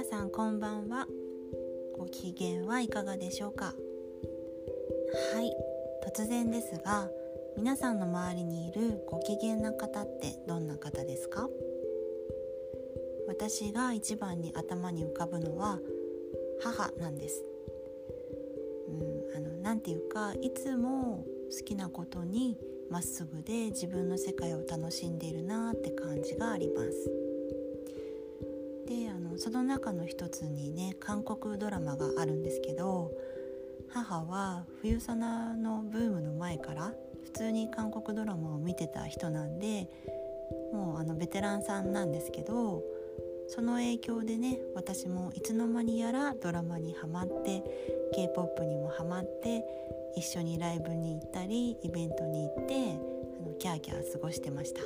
皆さんこんばんは。ご機嫌はいかがでしょうか？はい突然ですが皆さんの周りにいるご機嫌な方ってどんな方ですか？私が一番に頭に浮かぶのは母なんです。うんあのなんていうかいつも好きなことにまっすぐで自分の世界を楽しんでいるなって感じがあります。その中の一つにね韓国ドラマがあるんですけど母は冬サナのブームの前から普通に韓国ドラマを見てた人なんでもうあのベテランさんなんですけどその影響でね私もいつの間にやらドラマにハマって k p o p にもハマって一緒にライブに行ったりイベントに行ってあのキャーキャー過ごしてました、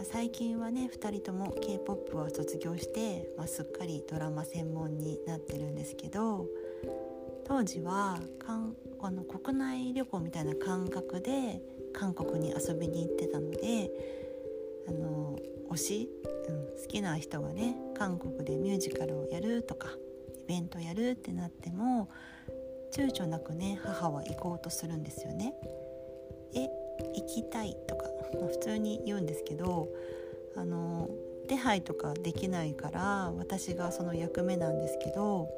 まあ、最近はね2人とも k p o p は卒業して、まあ、すっかりドラマ専門になってるんですけど当時はかんあの国内旅行みたいな感覚で韓国に遊びに行ってたのであの推し、うん、好きな人がね韓国でミュージカルをやるとかイベントやるってなっても躊躇なくね母は行こうとするんですよね。え行きたいとか、まあ、普通に言うんですけどあの手配とかできないから私がその役目なんですけど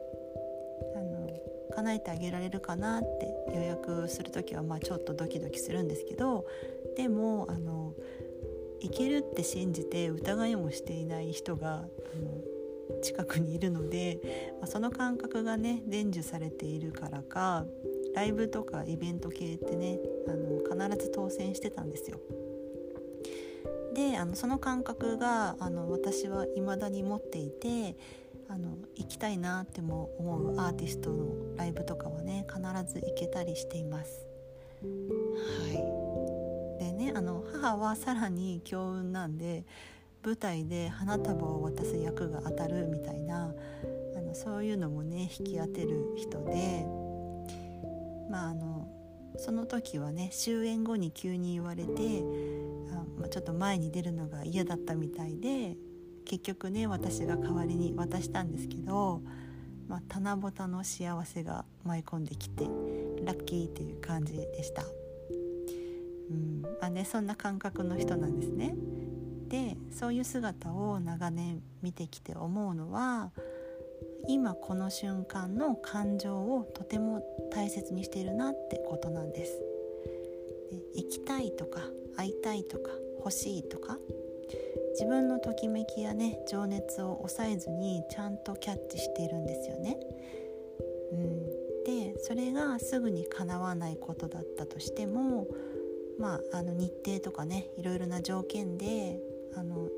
あの叶えてあげられるかなって予約する時はまあちょっとドキドキするんですけどでもあのいけるって信じて疑いもしていない人があの近くにいるので、まあ、その感覚がね伝授されているからかライブとかイベント系ってねあの必ず当選してたんですよ。であのその感覚があの私は未だに持っていてあの行きたいなっても思うアーティストのライブとかはね必ず行けたりしています。はい、でねあの母はさらに強運なんで舞台で花束を渡す役が当たるみたいなあのそういうのもね引き当てる人でまああのその時はね終演後に急に言われてあ、ま、ちょっと前に出るのが嫌だったみたいで結局ね私が代わりに渡したんですけど、まあ、棚ぼたの幸せが舞い込んできてラッキーっていう感じでした。うんまあね、そんな感覚の人なんですね。でそういう姿を長年見てきて思うのは今この瞬間の感情をとても大切にしているなってことなんです。で行きたいとか会いたいとか欲しいとか自分のときめきやね情熱を抑えずにちゃんとキャッチしているんですよね。うん、でそれがすぐに叶わないことだったとしてもまああの日程とかねいろいろな条件であの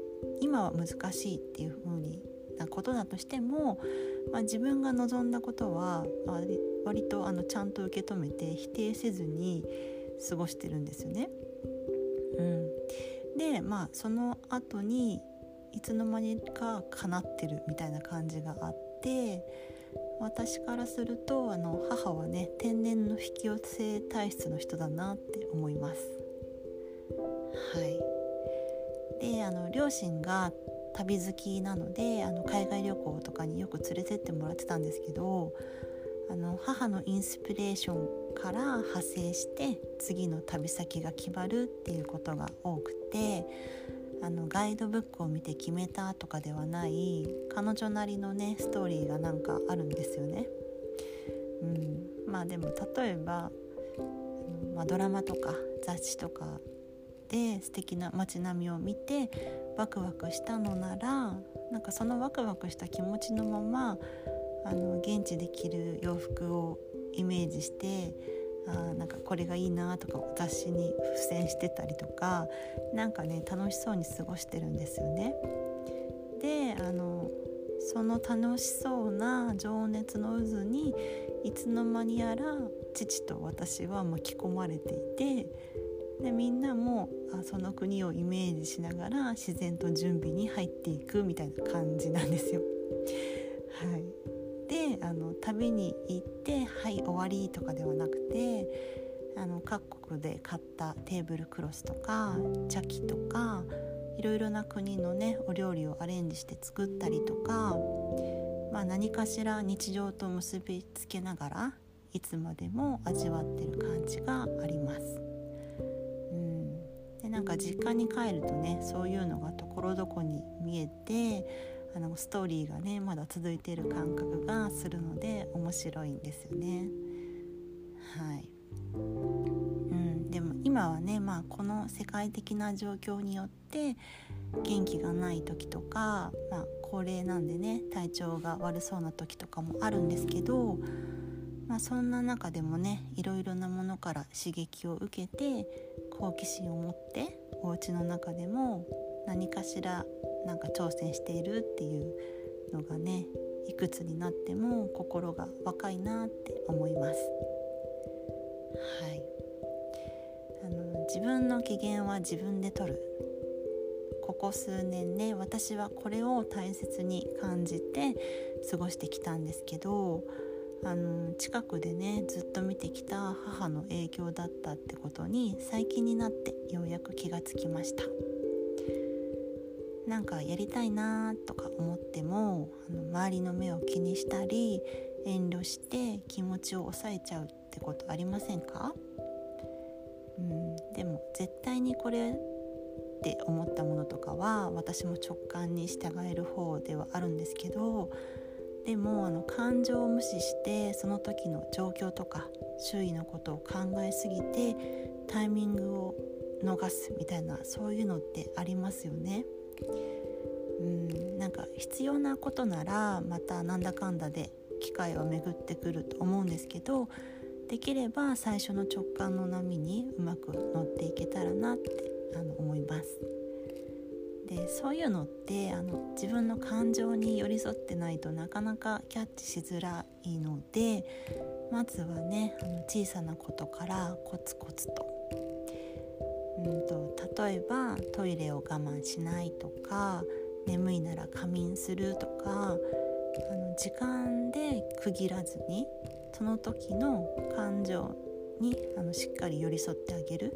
今は難しいっていう風になことだとしても、まあ、自分が望んだことは割割とあのちゃんと受け止めて否定せずに過ごしてるんですよね。まあその後にいつの間にか叶ってるみたいな感じがあって私からするとあの母はね天然の引き寄せ体質の人だなって思います。はいであの両親が旅好きなのであの海外旅行とかによく連れてってもらってたんですけどあの母のインスピレーションから派生して次の旅先が決まるっていうことが多くてあのガイドブックを見て決めたとかではない彼女なりのねストーリーがなんかあるんですよね。うん、まあでも例えば、まあ、ドラマとか雑誌とかで素敵な街並みを見てワクワクしたのならなんかそのワクワクした気持ちのままあの現地で着る洋服をイメージしてあなんかこれがいいなとか雑誌に付箋してたりとかなんかね楽しそうに過ごしてるんですよね。であのその楽しそうな情熱の渦にいつの間にやら父と私は巻き込まれていてでみんなもあその国をイメージしながら自然と準備に入っていくみたいな感じなんですよ。はい、あの旅に行って「はい終わり」とかではなくてあの各国で買ったテーブルクロスとか茶器とかいろいろな国のねお料理をアレンジして作ったりとか、まあ、何かしら日常と結びつけながらいつまでも味わってる感じがあります。うん、でなんか実家に帰るとねそういうのがところどこに見えてあのストーリーがねまだ続いている感覚がするので面白いんですよね。はいうんでも今はね、まあ、この世界的な状況によって元気がない時とか、まあ、高齢なんでね体調が悪そうな時とかもあるんですけど、まあ、そんな中でもねいろいろなものから刺激を受けて好奇心を持ってお家の中でも何かしらなんか挑戦しているっていうのがねいくつになっても心が若いなって思います。はい。あの自分の機嫌は自分で取る。ここ数年ね私はこれを大切に感じて過ごしてきたんですけどあの近くでねずっと見てきた母の影響だったってことに最近になってようやく気がつきました。なんかやりたいなとか思ってもあの周りの目を気にしたり遠慮して気持ちを抑えちゃうってことありませんか？うんでも絶対にこれって思ったものとかは私も直感に従える方ではあるんですけどでもあの感情を無視してその時の状況とか周囲のことを考えすぎてタイミングを逃すみたいなそういうのってありますよね。うんなんか必要なことならまたなんだかんだで機会は巡ってくると思うんですけどできれば最初の直感の波にうまく乗っていけたらなってあの思います。でそういうのってあの自分の感情に寄り添ってないとなかなかキャッチしづらいのでまずはねあの小さなことからコツコツと。うんと例えばトイレを我慢しないとか眠いなら仮眠するとかあの時間で区切らずにその時の感情にあのしっかり寄り添ってあげる。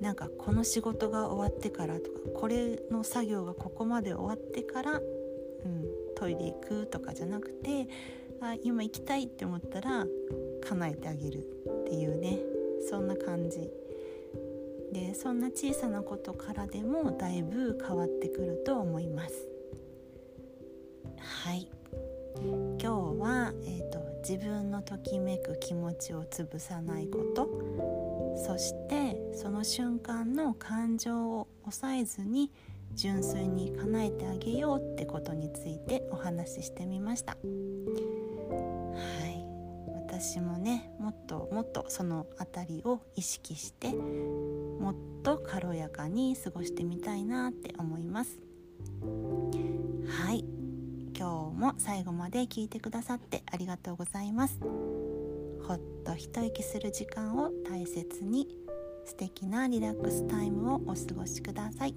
なんかこの仕事が終わってからとかこれの作業がここまで終わってから、うん、トイレ行くとかじゃなくてあ今行きたいって思ったら叶えてあげるっていうねそんな感じ。でそんな小さなことからでもだいぶ変わってくると思います。はい。今日は、えーと、自分のときめく気持ちを潰さないこと。そしてその瞬間の感情を抑えずに純粋に叶えてあげようってことについてお話ししてみました。私もねもっともっとその辺りを意識してもっと軽やかに過ごしてみたいなって思います。はい。今日も最後まで聞いてくださってありがとうございます。ほっと一息する時間を大切に素敵なリラックスタイムをお過ごしください。